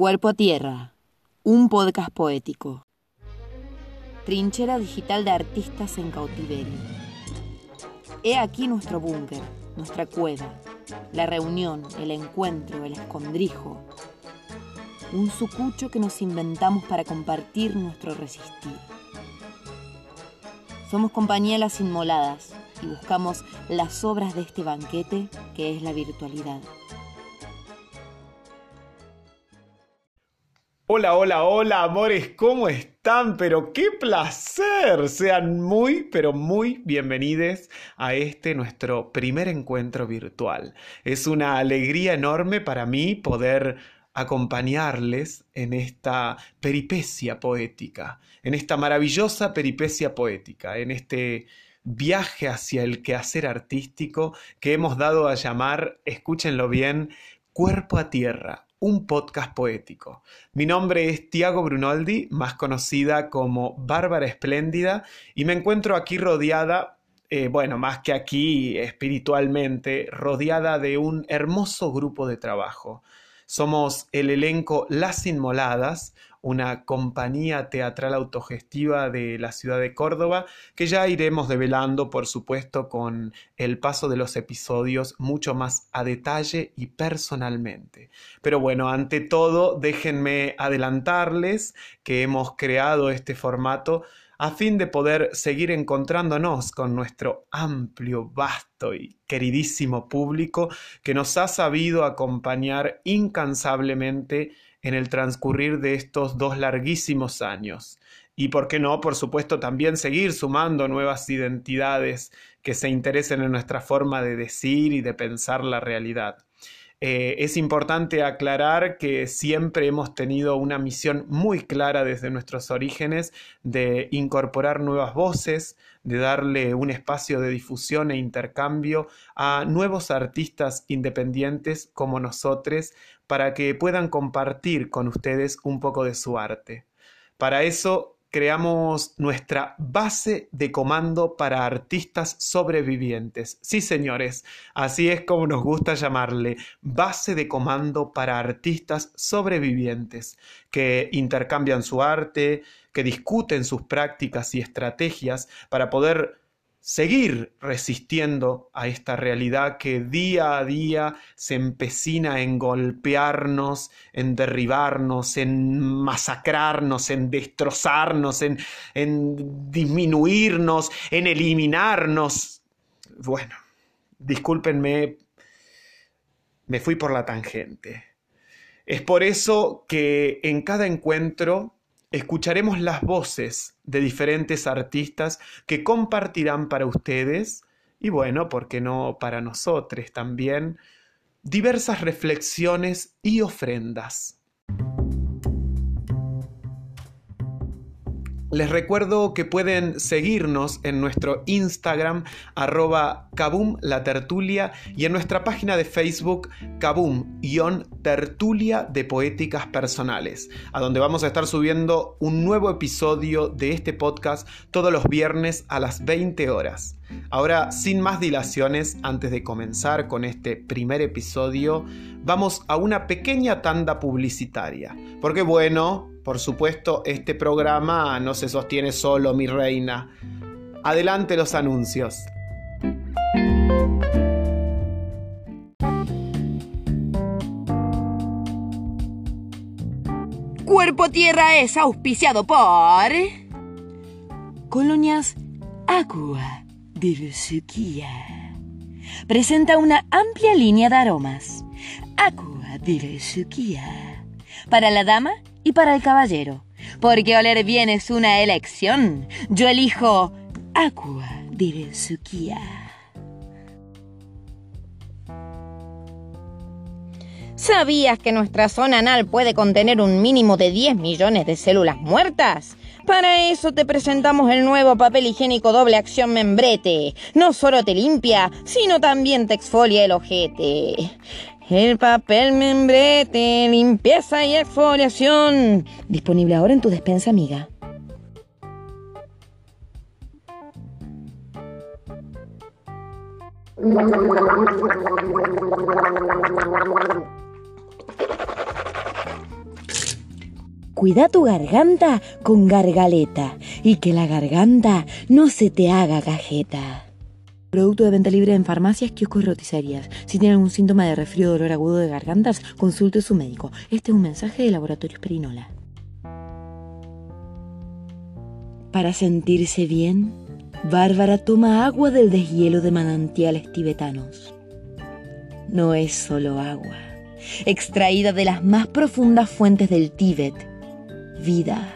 Cuerpo a Tierra, un podcast poético. Trinchera digital de artistas en cautiverio. He aquí nuestro búnker, nuestra cueva, la reunión, el encuentro, el escondrijo. Un sucucho que nos inventamos para compartir nuestro resistir. Somos compañía Las Inmoladas y buscamos las obras de este banquete que es la virtualidad. Hola, hola, hola, amores, ¿cómo están? Pero qué placer. Sean muy, pero muy bienvenidos a este nuestro primer encuentro virtual. Es una alegría enorme para mí poder acompañarles en esta peripecia poética, en esta maravillosa peripecia poética, en este viaje hacia el quehacer artístico que hemos dado a llamar, escúchenlo bien, Cuerpo a Tierra, un podcast poético. Mi nombre es Tiago Brunoldi, más conocida como Bárbara Espléndida, y me encuentro aquí rodeada, eh, bueno, más que aquí espiritualmente, rodeada de un hermoso grupo de trabajo. Somos el elenco Las Inmoladas, una compañía teatral autogestiva de la ciudad de Córdoba, que ya iremos develando, por supuesto, con el paso de los episodios mucho más a detalle y personalmente. Pero bueno, ante todo, déjenme adelantarles que hemos creado este formato a fin de poder seguir encontrándonos con nuestro amplio, vasto y queridísimo público que nos ha sabido acompañar incansablemente en el transcurrir de estos dos larguísimos años. Y por qué no, por supuesto, también seguir sumando nuevas identidades que se interesen en nuestra forma de decir y de pensar la realidad. Eh, es importante aclarar que siempre hemos tenido una misión muy clara desde nuestros orígenes de incorporar nuevas voces, de darle un espacio de difusión e intercambio a nuevos artistas independientes como nosotros para que puedan compartir con ustedes un poco de su arte. Para eso creamos nuestra base de comando para artistas sobrevivientes. Sí, señores, así es como nos gusta llamarle, base de comando para artistas sobrevivientes, que intercambian su arte, que discuten sus prácticas y estrategias para poder seguir resistiendo a esta realidad que día a día se empecina en golpearnos, en derribarnos, en masacrarnos, en destrozarnos, en, en disminuirnos, en eliminarnos. Bueno, discúlpenme, me fui por la tangente. Es por eso que en cada encuentro escucharemos las voces de diferentes artistas que compartirán para ustedes y bueno, ¿por qué no para nosotros también? diversas reflexiones y ofrendas. Les recuerdo que pueden seguirnos en nuestro Instagram arroba Kabum la tertulia y en nuestra página de Facebook Kabum-tertulia de poéticas personales, a donde vamos a estar subiendo un nuevo episodio de este podcast todos los viernes a las 20 horas. Ahora, sin más dilaciones, antes de comenzar con este primer episodio, vamos a una pequeña tanda publicitaria. Porque bueno, por supuesto, este programa no se sostiene solo, mi reina. Adelante los anuncios. Cuerpo Tierra es auspiciado por Colonias Agua de. Presenta una amplia línea de aromas. Agua de Sequía. Para la dama y para el caballero. Porque oler bien es una elección. Yo elijo Aqua de ¿Sabías que nuestra zona anal puede contener un mínimo de 10 millones de células muertas? Para eso te presentamos el nuevo papel higiénico doble acción membrete. No solo te limpia, sino también te exfolia el ojete. El papel membrete, limpieza y exfoliación. Disponible ahora en tu despensa amiga. cuida tu garganta con gargaleta y que la garganta no se te haga cajeta. Producto de venta libre en farmacias, kioscos y roticerías. Si tiene algún síntoma de resfrío o dolor agudo de gargantas, consulte a su médico. Este es un mensaje de Laboratorios Perinola. Para sentirse bien, Bárbara toma agua del deshielo de manantiales tibetanos. No es solo agua, extraída de las más profundas fuentes del Tíbet. Vida.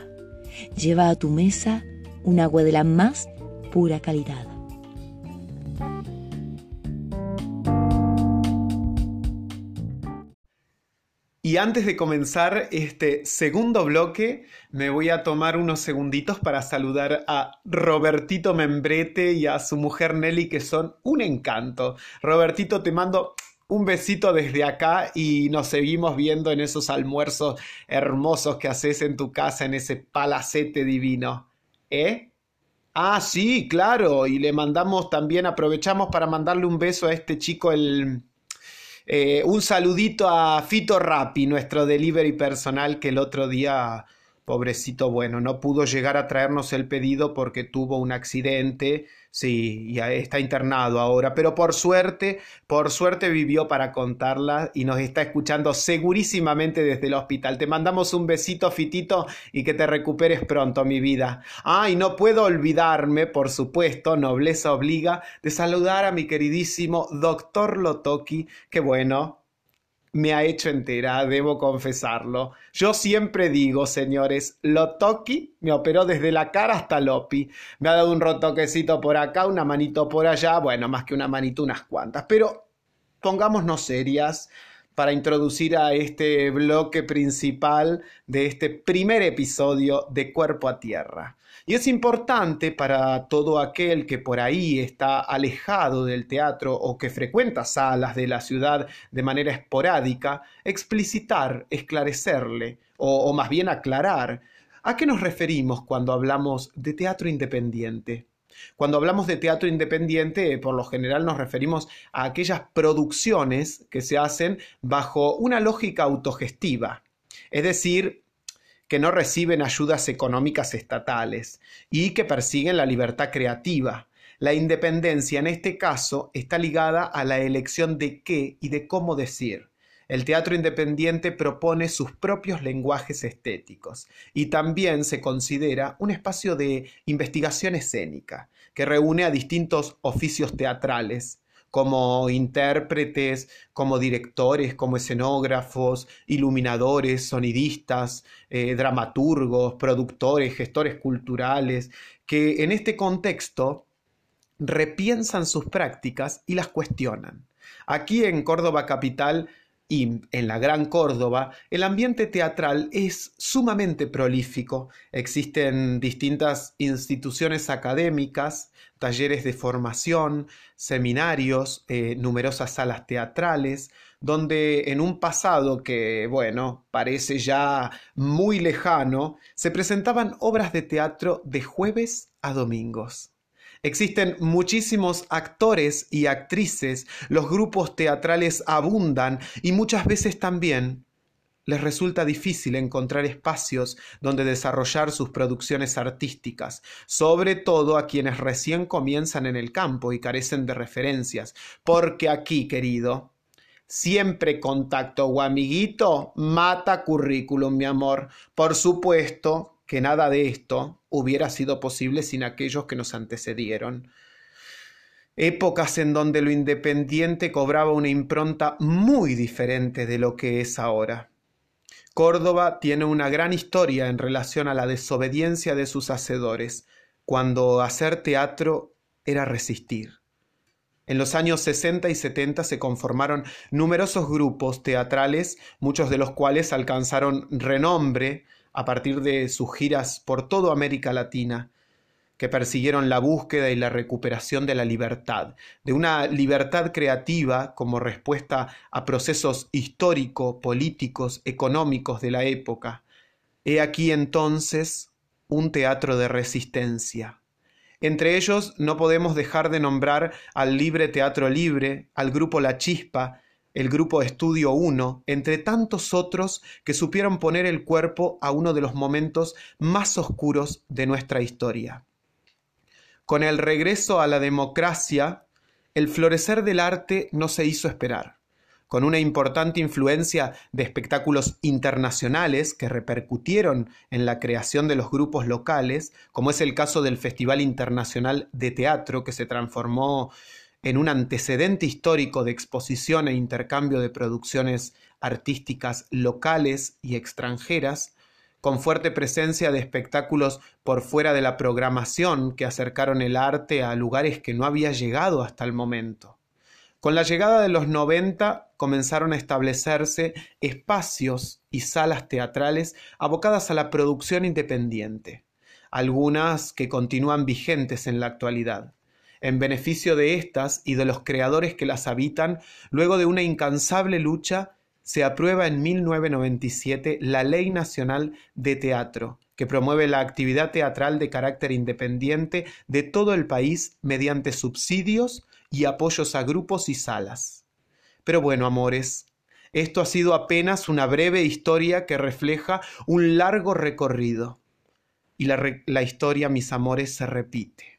Lleva a tu mesa un agua de la más pura calidad. Y antes de comenzar este segundo bloque, me voy a tomar unos segunditos para saludar a Robertito Membrete y a su mujer Nelly, que son un encanto. Robertito, te mando un besito desde acá y nos seguimos viendo en esos almuerzos hermosos que haces en tu casa, en ese palacete divino. ¿Eh? Ah, sí, claro. Y le mandamos también, aprovechamos para mandarle un beso a este chico, el eh, un saludito a Fito Rappi, nuestro delivery personal, que el otro día, pobrecito, bueno, no pudo llegar a traernos el pedido porque tuvo un accidente Sí, ya está internado ahora, pero por suerte, por suerte vivió para contarla y nos está escuchando segurísimamente desde el hospital. Te mandamos un besito, Fitito, y que te recuperes pronto, mi vida. Ah, y no puedo olvidarme, por supuesto, nobleza obliga, de saludar a mi queridísimo doctor Lotoki, que bueno, me ha hecho entera, debo confesarlo. Yo siempre digo, señores, Lotoki me operó desde la cara hasta Lopi. Me ha dado un rotoquecito por acá, una manito por allá, bueno, más que una manito, unas cuantas. Pero pongámonos serias para introducir a este bloque principal de este primer episodio de Cuerpo a Tierra. Y es importante para todo aquel que por ahí está alejado del teatro o que frecuenta salas de la ciudad de manera esporádica, explicitar, esclarecerle, o, más bien aclarar, a qué nos referimos cuando hablamos de teatro independiente. Cuando hablamos de teatro independiente, por lo general nos referimos a aquellas producciones que se hacen bajo una lógica autogestiva, es decir, que no reciben ayudas económicas estatales y que persiguen la libertad creativa. La independencia en este caso está ligada a la elección de qué y de cómo decir. El teatro independiente propone sus propios lenguajes estéticos y también se considera un espacio de investigación escénica que reúne a distintos oficios teatrales, como intérpretes, como directores, como escenógrafos, iluminadores, sonidistas, eh, dramaturgos, productores, gestores culturales, que en este contexto repiensan sus prácticas y las cuestionan. Aquí en Córdoba Capital y en la Gran Córdoba, el ambiente teatral es sumamente prolífico. Existen distintas instituciones académicas, talleres de formación, seminarios, eh, numerosas salas teatrales, donde en un pasado que, bueno, parece ya muy lejano, se presentaban obras de teatro de jueves a domingos. Existen muchísimos actores y actrices, los grupos teatrales abundan y muchas veces también les resulta difícil encontrar espacios donde desarrollar sus producciones artísticas, sobre todo a quienes recién comienzan en el campo y carecen de referencias, porque aquí, querido, siempre contacto o amiguito mata currículum, mi amor. Por supuesto, que nada de esto hubiera sido posible sin aquellos que nos antecedieron. Épocas en donde lo independiente cobraba una impronta muy diferente de lo que es ahora. Córdoba tiene una gran historia en relación a la desobediencia de sus hacedores, cuando hacer teatro era resistir. En los años 60 y 70 se conformaron numerosos grupos teatrales, muchos de los cuales alcanzaron renombre a partir de sus giras por toda América Latina, que persiguieron la búsqueda y la recuperación de la libertad, de una libertad creativa como respuesta a procesos histórico, políticos, económicos de la época. He aquí entonces un teatro de resistencia. Entre ellos no podemos dejar de nombrar al Libre Teatro Libre, al grupo La Chispa, el grupo Estudio 1, entre tantos otros que supieron poner el cuerpo a uno de los momentos más oscuros de nuestra historia. Con el regreso a la democracia, el florecer del arte no se hizo esperar con una importante influencia de espectáculos internacionales que repercutieron en la creación de los grupos locales, como es el caso del Festival Internacional de Teatro, que se transformó en un antecedente histórico de exposición e intercambio de producciones artísticas locales y extranjeras, con fuerte presencia de espectáculos por fuera de la programación que acercaron el arte a lugares que no había llegado hasta el momento. Con la llegada de los 90 comenzaron a establecerse espacios y salas teatrales abocadas a la producción independiente, algunas que continúan vigentes en la actualidad. En beneficio de estas y de los creadores que las habitan, luego de una incansable lucha, se aprueba en 1997 la Ley Nacional de Teatro, que promueve la actividad teatral de carácter independiente de todo el país mediante subsidios y apoyos a grupos y salas. Pero bueno, amores, esto ha sido apenas una breve historia que refleja un largo recorrido. Y la, la, historia, mis amores, se repite.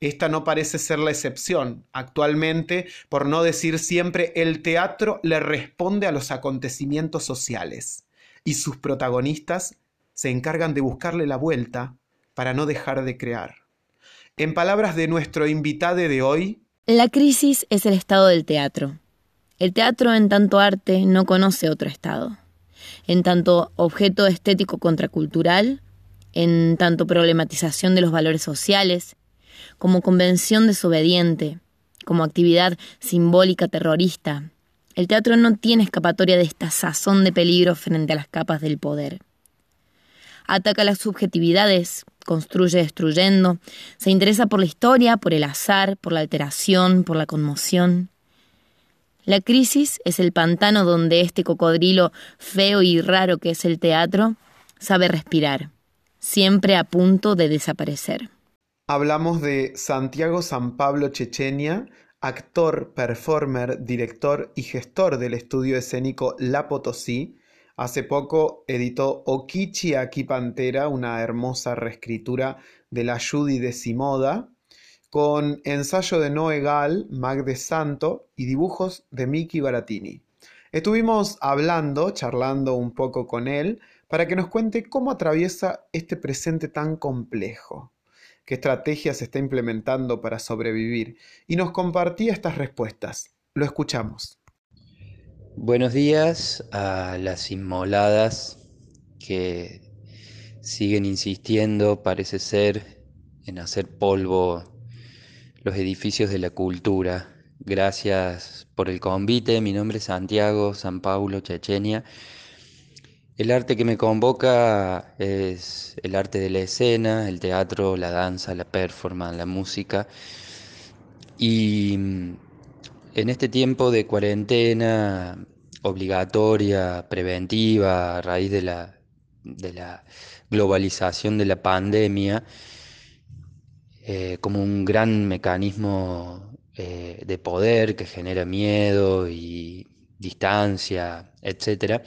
Esta no parece ser la excepción. Actualmente, por no decir siempre, el teatro le responde a los acontecimientos sociales y sus protagonistas se encargan de buscarle la vuelta para no dejar de crear. En palabras de nuestro invitado de hoy, la crisis es el estado del teatro. El teatro en tanto arte no conoce otro estado. En tanto objeto estético contracultural, en tanto problematización de los valores sociales, como convención desobediente, como actividad simbólica terrorista, el teatro no tiene escapatoria de esta sazón de peligro frente a las capas del poder. Ataca las subjetividades, construye destruyendo, se interesa por la historia, por el azar, por la alteración, por la conmoción. La crisis es el pantano donde este cocodrilo feo y raro que es el teatro sabe respirar, siempre a punto de desaparecer. Hablamos de Santiago San Pablo Chechenia, actor, performer, director y gestor del estudio escénico La Potosí, Hace poco editó Okichi Aki Pantera, una hermosa reescritura de la Judy de Simoda, con ensayo de Noé Gal, Mag de Santo y dibujos de Miki Baratini. Estuvimos hablando, charlando un poco con él, para que nos cuente cómo atraviesa este presente tan complejo, qué estrategias está implementando para sobrevivir, y nos compartía estas respuestas. Lo escuchamos. Buenos días a las inmoladas que siguen insistiendo, parece ser, en hacer polvo los edificios de la cultura. Gracias por el convite. Mi nombre es Santiago San Paulo Chechenia. El arte que me convoca es el arte de la escena, el teatro, la danza, la performance, la música. Y en este tiempo de cuarentena obligatoria, preventiva, a raíz de la, de la globalización de la pandemia, eh, como un gran mecanismo eh, de poder que genera miedo y distancia, etc.,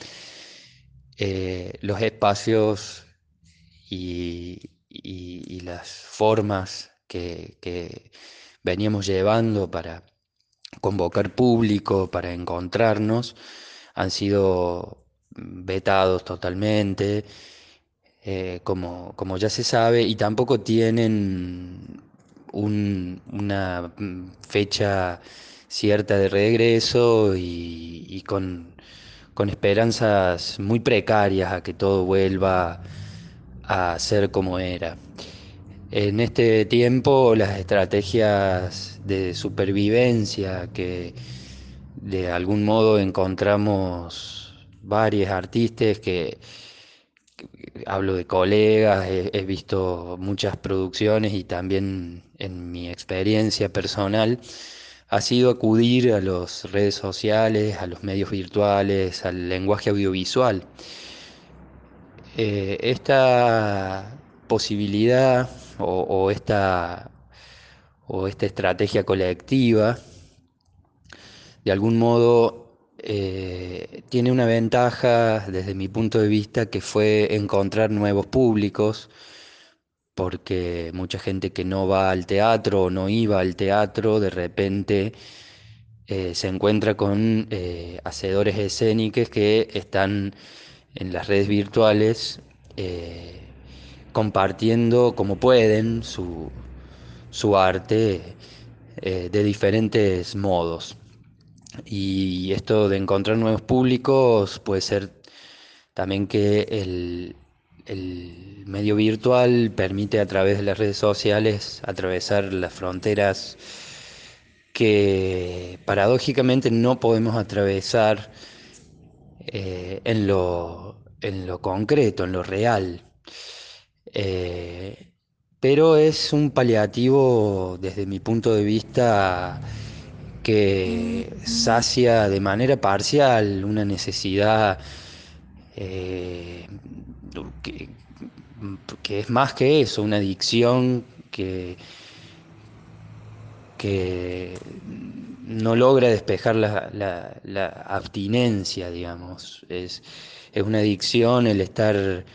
eh, los espacios y, las formas que veníamos llevando para convocar público, para encontrarnos, han sido vetados totalmente, eh, como, como, ya se sabe, y tampoco tienen una fecha cierta de regreso y, con, con, esperanzas muy precarias a que todo vuelva a ser como era. En este tiempo las estrategias de supervivencia que de algún modo encontramos varios artistas que, hablo de colegas, he, visto muchas producciones y también en mi experiencia personal ha sido acudir a las redes sociales, a los medios virtuales, al lenguaje audiovisual. Eh, esta posibilidad o, esta, o esta estrategia colectiva de algún modo eh, tiene una ventaja desde mi punto de vista que fue encontrar nuevos públicos, porque mucha gente que no va al teatro o no iba al teatro, de repente eh, se encuentra con eh, hacedores escénicos que están en las redes virtuales compartiendo como pueden su, su arte de diferentes modos. Y esto de encontrar nuevos públicos puede ser también que el, medio virtual permite a través de las redes sociales atravesar las fronteras que paradójicamente no podemos atravesar eh, en, lo, concreto, en lo real. Eh, pero es un paliativo desde mi punto de vista que sacia de manera parcial una necesidad eh, que, es más que eso, una adicción que, que no logra despejar la, abstinencia, digamos. Es, es una adicción el estar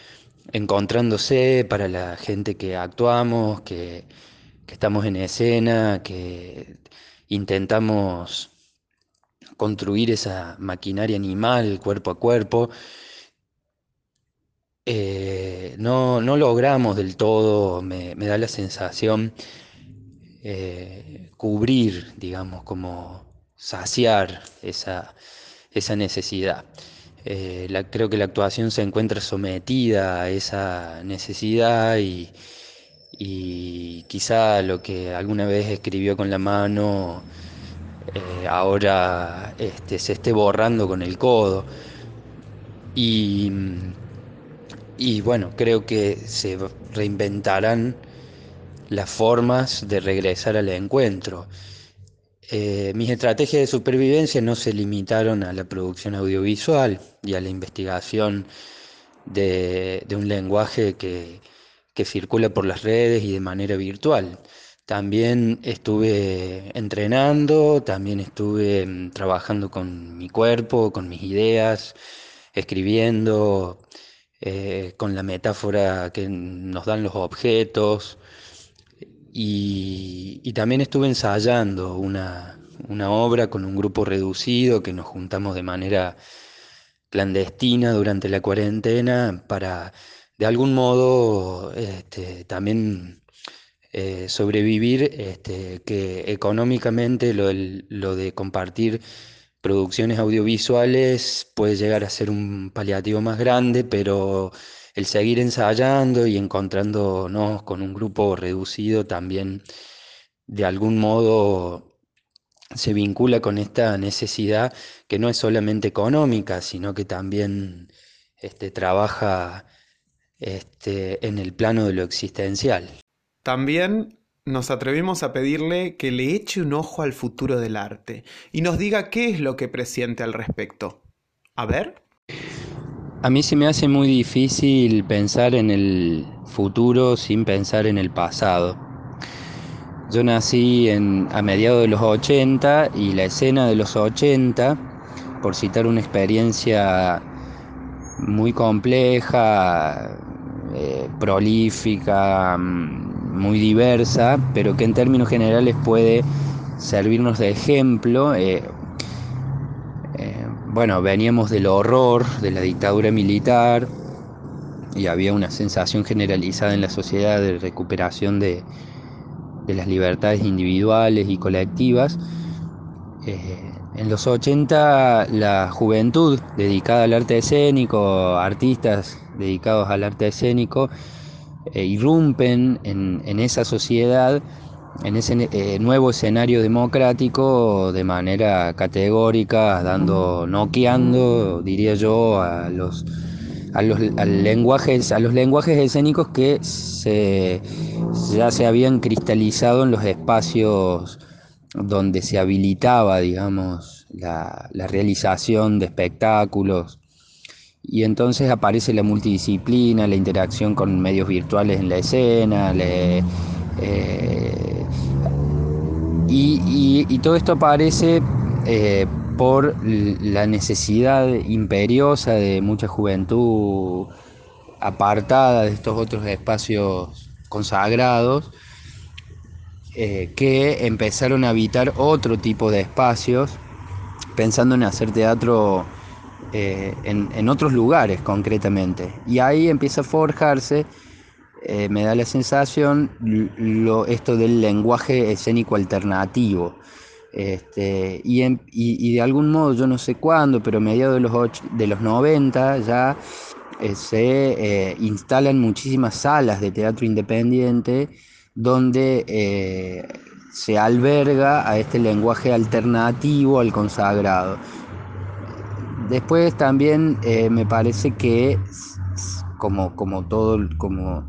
encontrándose para la gente que actuamos, que, que estamos en escena, que intentamos construir esa maquinaria animal cuerpo a cuerpo, eh, no, logramos del todo, me, da la sensación, eh, cubrir, digamos, como saciar esa, necesidad. Eh, creo que la actuación se encuentra sometida a esa necesidad y, y quizá lo que alguna vez escribió con la mano ahora este, se esté borrando con el codo. Y, y bueno, creo que se reinventarán las formas de regresar al encuentro. Eh, mis estrategias de supervivencia no se limitaron a la producción audiovisual y a la investigación de un lenguaje que, que circula por las redes y de manera virtual. También estuve entrenando, también estuve mm, trabajando con mi cuerpo, con mis ideas, escribiendo, eh, con la metáfora que nos dan los objetos. Y, también estuve ensayando una, una obra con un grupo reducido que nos juntamos de manera clandestina durante la cuarentena para de algún modo este, también eh, sobrevivir, este, que económicamente lo, de compartir producciones audiovisuales puede llegar a ser un paliativo más grande, pero el seguir ensayando y encontrándonos con un grupo reducido también de algún modo se vincula con esta necesidad que no es solamente económica, sino que también este, trabaja este, en el plano de lo existencial. También nos atrevimos a pedirle que le eche un ojo al futuro del arte y nos diga qué es lo que presiente al respecto. A ver. A mí se me hace muy difícil pensar en el futuro sin pensar en el pasado. Yo nací en, a mediados de los 80 y la escena de los 80, por citar una experiencia muy compleja, eh, prolífica, mm, muy diversa, pero que en términos generales puede servirnos de ejemplo. Eh, eh, bueno, veníamos del horror de la dictadura militar y había una sensación generalizada en la sociedad de recuperación de, de las libertades individuales y colectivas. En los 80 la juventud dedicada al arte escénico, artistas dedicados al arte escénico, eh, irrumpen en, esa sociedad, en ese eh, nuevo escenario democrático de manera categórica, dando, noqueando, diría yo, a los, a los lenguajes, a los lenguajes escénicos que se, ya se habían cristalizado en los espacios donde se habilitaba, digamos, la, realización de espectáculos. Y entonces aparece la multidisciplina, la interacción con medios virtuales en la escena, eh, y, todo esto aparece eh, por la necesidad imperiosa de mucha juventud apartada de estos otros espacios consagrados, eh, que empezaron a habitar otro tipo de espacios, pensando en hacer teatro eh, en, otros lugares concretamente. Y ahí empieza a forjarse, eh, me da la sensación, lo, esto del lenguaje escénico alternativo. Este, y, de algún modo, yo no sé cuándo, pero a mediados de los, de los 90 ya eh, se instalan muchísimas salas de teatro independiente donde se alberga a este lenguaje alternativo al consagrado. Después también eh, me parece que como, como, todo, como,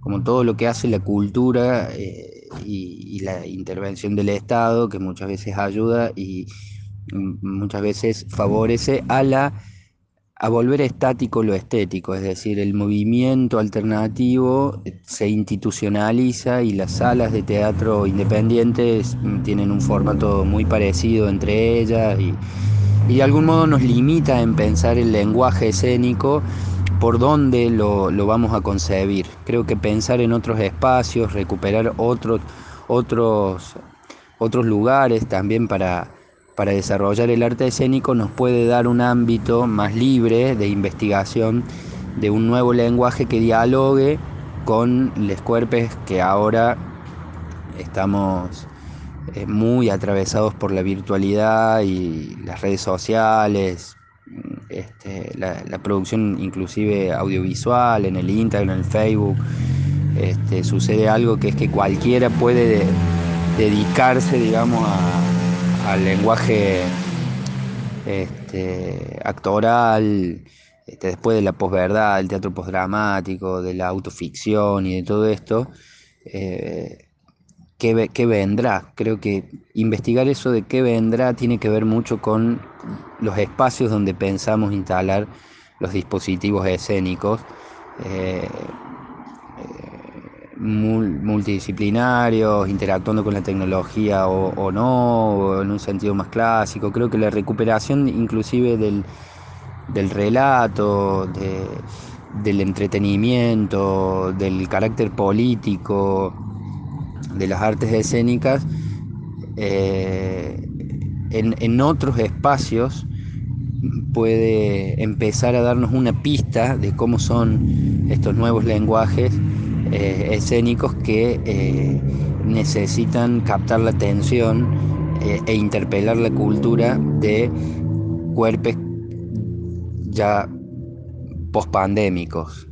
como todo lo que hace la cultura eh, y, la intervención del Estado, que muchas veces ayuda y muchas veces favorece a la a volver estático lo estético, es decir, el movimiento alternativo se institucionaliza y las salas de teatro independientes tienen un formato muy parecido entre ellas y, y de algún modo nos limita en pensar el lenguaje escénico por dónde lo, vamos a concebir. Creo que pensar en otros espacios, recuperar otros, otros, otros lugares también para, para desarrollar el arte escénico nos puede dar un ámbito más libre de investigación de un nuevo lenguaje que dialogue con los cuerpos que ahora estamos eh, muy atravesados por la virtualidad y las redes sociales, este, la, producción inclusive audiovisual en el Instagram, en el Facebook. Este, sucede algo que es que cualquiera puede dedicarse, digamos, al lenguaje este, actoral, después de la posverdad, del teatro postdramático, de la autoficción y de todo esto. Eh, qué, vendrá. Creo que investigar eso de qué vendrá tiene que ver mucho con los espacios donde pensamos instalar los dispositivos escénicos. Eh, eh, multidisciplinarios, interactuando con la tecnología o, no, en un sentido más clásico. Creo que la recuperación inclusive del, relato, del entretenimiento, del carácter político, de las artes escénicas eh, en, otros espacios puede empezar a darnos una pista de cómo son estos nuevos lenguajes eh, escénicos que eh, necesitan captar la atención e interpelar la cultura de cuerpos ya pospandémicos.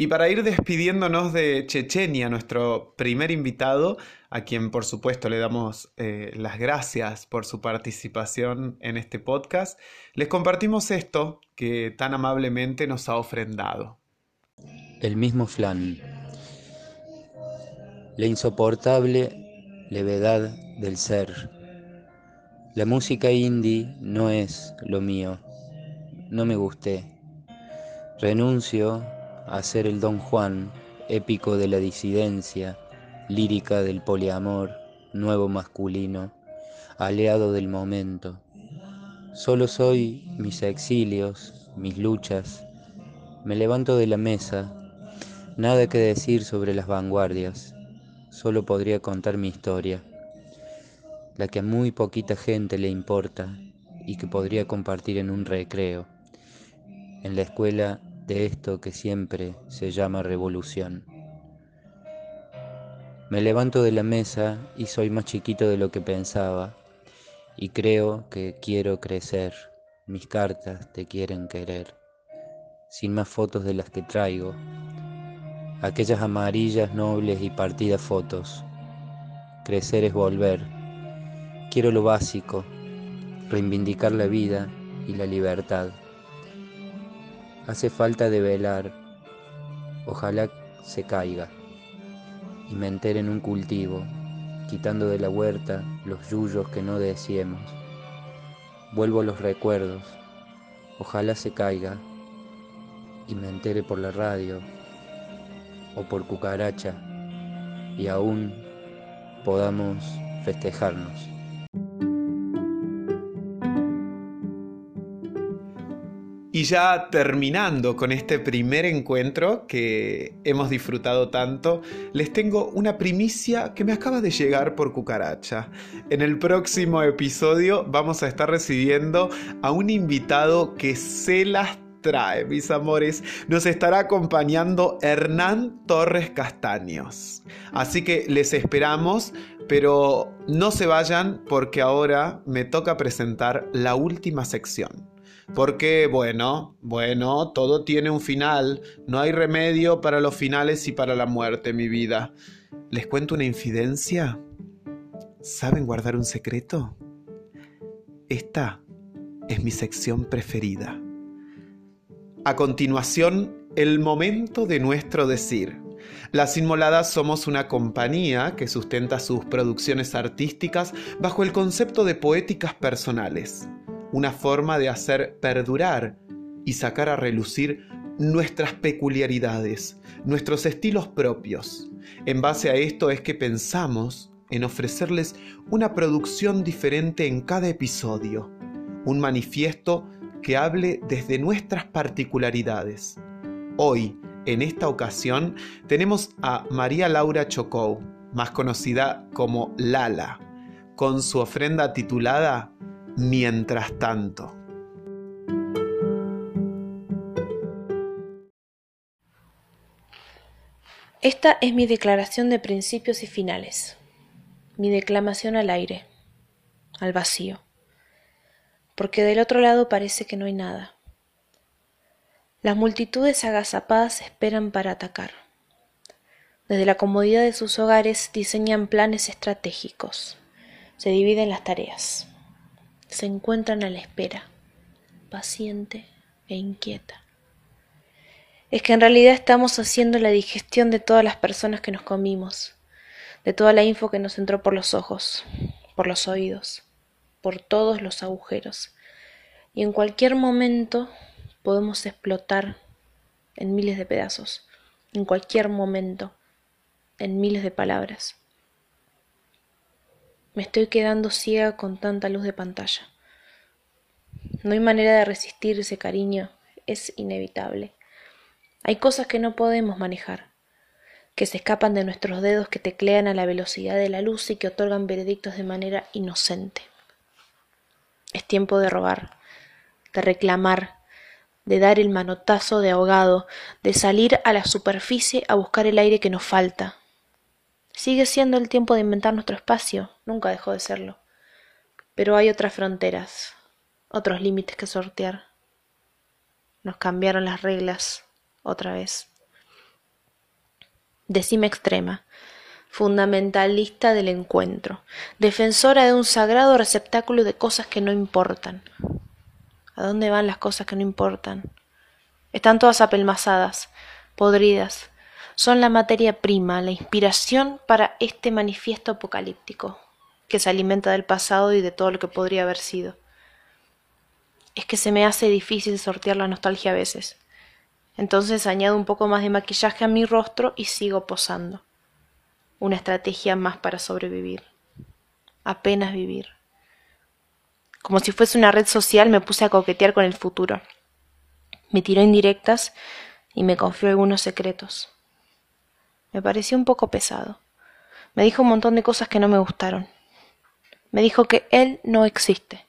Y para ir despidiéndonos de Chechenia, nuestro primer invitado, a quien por supuesto le damos eh, las gracias por su participación en este podcast, les compartimos esto que tan amablemente nos ha ofrendado. El mismo flan. La insoportable levedad del ser. La música indie no es lo mío. No me gusté. Renuncio a ser el Don Juan, épico de la disidencia, lírica del poliamor, nuevo masculino, aliado del momento. Solo soy mis exilios, mis luchas. Me levanto de la mesa, nada que decir sobre las vanguardias, solo podría contar mi historia, la que a muy poquita gente le importa y que podría compartir en un recreo. En la escuela de esto que siempre se llama revolución. Me levanto de la mesa y soy más chiquito de lo que pensaba y creo que quiero crecer. Mis cartas te quieren querer, sin más fotos de las que traigo, aquellas amarillas, nobles y partidas fotos. Crecer es volver. Quiero lo básico, reivindicar la vida y la libertad. Hace falta de velar, ojalá se caiga y me entere en un cultivo, quitando de la huerta los yuyos que no deseemos. Vuelvo los recuerdos, ojalá se caiga y me entere por la radio o por cucaracha y aún podamos festejarnos. Ya terminando con este primer encuentro que hemos disfrutado tanto, les tengo una primicia que me acaba de llegar por cucaracha. En el próximo episodio vamos a estar recibiendo a un invitado que se las trae, mis amores. Nos estará acompañando Hernán Torres Castaños. Así que les esperamos, pero no se vayan porque ahora me toca presentar la última sección. Porque, bueno, bueno, todo tiene un final. No hay remedio para los finales y para la muerte, mi vida. ¿Les cuento una infidencia? ¿Saben guardar un secreto? Esta es mi sección preferida. A continuación, el momento de nuestro decir. Las Inmoladas somos una compañía que sustenta sus producciones artísticas bajo el concepto de poéticas personales una forma de hacer perdurar y sacar a relucir nuestras peculiaridades, nuestros estilos propios. En base a esto es que pensamos en ofrecerles una producción diferente en cada episodio, un manifiesto que hable desde nuestras particularidades. Hoy, en esta ocasión, tenemos a María Laura Chocou, más conocida como Lala, con su ofrenda titulada mientras tanto. Esta es mi declaración de principios y finales, mi declamación al aire, al vacío, porque del otro lado parece que no hay nada. Las multitudes agazapadas esperan para atacar. Desde la comodidad de sus hogares diseñan planes estratégicos, se dividen las tareas se encuentran a la espera, paciente e inquieta. Es que en realidad estamos haciendo la digestión de todas las personas que nos comimos, de toda la info que nos entró por los ojos, por los oídos, por todos los agujeros. Y en cualquier momento podemos explotar en miles de pedazos, en cualquier momento, en miles de palabras. Me estoy quedando ciega con tanta luz de pantalla. No hay manera de resistir ese cariño, es inevitable. Hay cosas que no podemos manejar, que se escapan de nuestros dedos, que teclean a la velocidad de la luz y que otorgan veredictos de manera inocente. Es tiempo de robar, de reclamar, de dar el manotazo de ahogado, de salir a la superficie a buscar el aire que nos falta, Sigue siendo el tiempo de inventar nuestro espacio, nunca dejó de serlo. Pero hay otras fronteras, otros límites que sortear. Nos cambiaron las reglas otra vez. Decime extrema, fundamentalista del encuentro, defensora de un sagrado receptáculo de cosas que no importan. ¿A dónde van las cosas que no importan? Están todas apelmazadas, podridas, son la materia prima, la inspiración para este manifiesto apocalíptico, que se alimenta del pasado y de todo lo que podría haber sido. Es que se me hace difícil sortear la nostalgia a veces. Entonces añado un poco más de maquillaje a mi rostro y sigo posando. Una estrategia más para sobrevivir. Apenas vivir. Como si fuese una red social me puse a coquetear con el futuro. Me tiró indirectas y me confió algunos secretos. Me pareció un poco pesado. Me dijo un montón de cosas que no me gustaron. Me dijo que él no existe,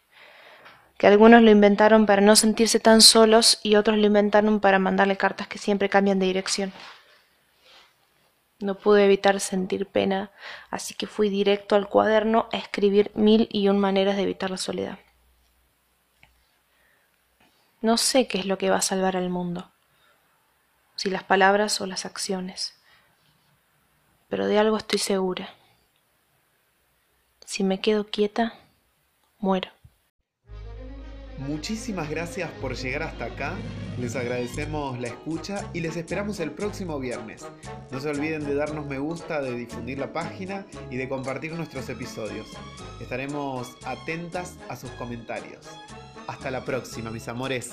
que algunos lo inventaron para no sentirse tan solos y otros lo inventaron para mandarle cartas que siempre cambian de dirección. No pude evitar sentir pena, así que fui directo al cuaderno a escribir mil y un maneras de evitar la soledad. No sé qué es lo que va a salvar al mundo, si las palabras o las acciones pero de algo estoy segura. Si me quedo quieta, muero. Muchísimas gracias por llegar hasta acá, les agradecemos la escucha y les esperamos el próximo viernes. No se olviden de darnos me gusta, de difundir la página y de compartir nuestros episodios. Estaremos atentas a sus comentarios. Hasta la próxima, mis amores.